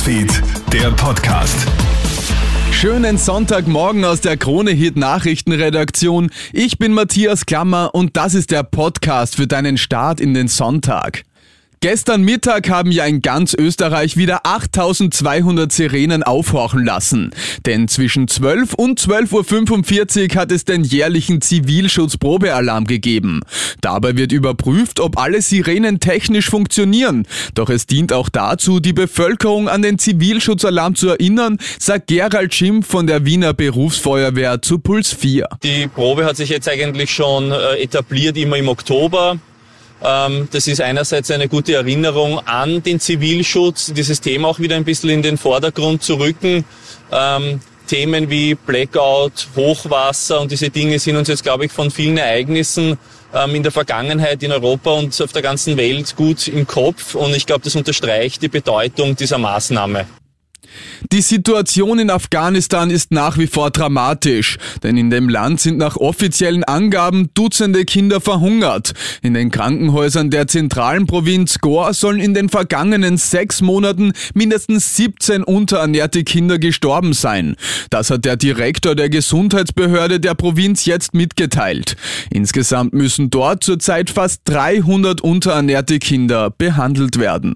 Newsfeed, der Podcast. Schönen Sonntagmorgen aus der Krone Hit Nachrichtenredaktion. Ich bin Matthias Klammer und das ist der Podcast für deinen Start in den Sonntag. Gestern Mittag haben ja in ganz Österreich wieder 8200 Sirenen aufhorchen lassen. Denn zwischen 12 und 12.45 Uhr hat es den jährlichen Zivilschutzprobealarm gegeben. Dabei wird überprüft, ob alle Sirenen technisch funktionieren. Doch es dient auch dazu, die Bevölkerung an den Zivilschutzalarm zu erinnern, sagt Gerald Schimpf von der Wiener Berufsfeuerwehr zu Puls 4. Die Probe hat sich jetzt eigentlich schon äh, etabliert, immer im Oktober. Ähm, das ist einerseits eine gute Erinnerung an den Zivilschutz, dieses Thema auch wieder ein bisschen in den Vordergrund zu rücken. Ähm, Themen wie Blackout, Hochwasser und diese Dinge sind uns jetzt, glaube ich, von vielen Ereignissen ähm, in der Vergangenheit in Europa und auf der ganzen Welt gut im Kopf. Und ich glaube, das unterstreicht die Bedeutung dieser Maßnahme. Die Situation in Afghanistan ist nach wie vor dramatisch, denn in dem Land sind nach offiziellen Angaben Dutzende Kinder verhungert. In den Krankenhäusern der zentralen Provinz Gore sollen in den vergangenen sechs Monaten mindestens 17 unterernährte Kinder gestorben sein. Das hat der Direktor der Gesundheitsbehörde der Provinz jetzt mitgeteilt. Insgesamt müssen dort zurzeit fast 300 unterernährte Kinder behandelt werden.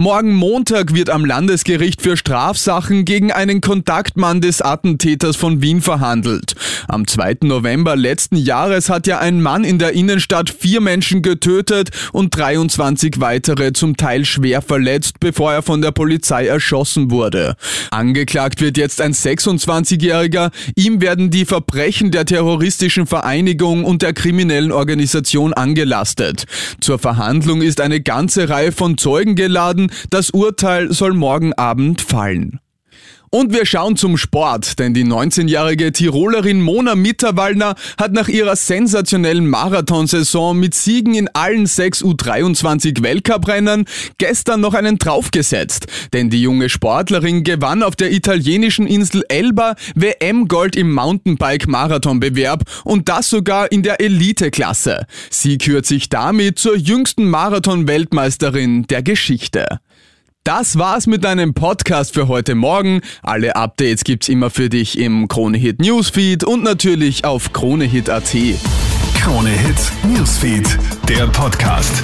Morgen Montag wird am Landesgericht für Strafsachen gegen einen Kontaktmann des Attentäters von Wien verhandelt. Am 2. November letzten Jahres hat ja ein Mann in der Innenstadt vier Menschen getötet und 23 weitere zum Teil schwer verletzt, bevor er von der Polizei erschossen wurde. Angeklagt wird jetzt ein 26-Jähriger. Ihm werden die Verbrechen der terroristischen Vereinigung und der kriminellen Organisation angelastet. Zur Verhandlung ist eine ganze Reihe von Zeugen geladen, das Urteil soll morgen Abend fallen. Und wir schauen zum Sport, denn die 19-jährige Tirolerin Mona Mitterwallner hat nach ihrer sensationellen Marathonsaison mit Siegen in allen sechs U23 Weltcuprennen gestern noch einen draufgesetzt. Denn die junge Sportlerin gewann auf der italienischen Insel Elba WM-Gold im Mountainbike-Marathonbewerb und das sogar in der Elite-Klasse. Sie kürt sich damit zur jüngsten Marathon-Weltmeisterin der Geschichte. Das war's mit deinem Podcast für heute Morgen. Alle Updates gibt's immer für dich im Kronehit Newsfeed und natürlich auf kronehit.at. Kronehit Newsfeed, der Podcast.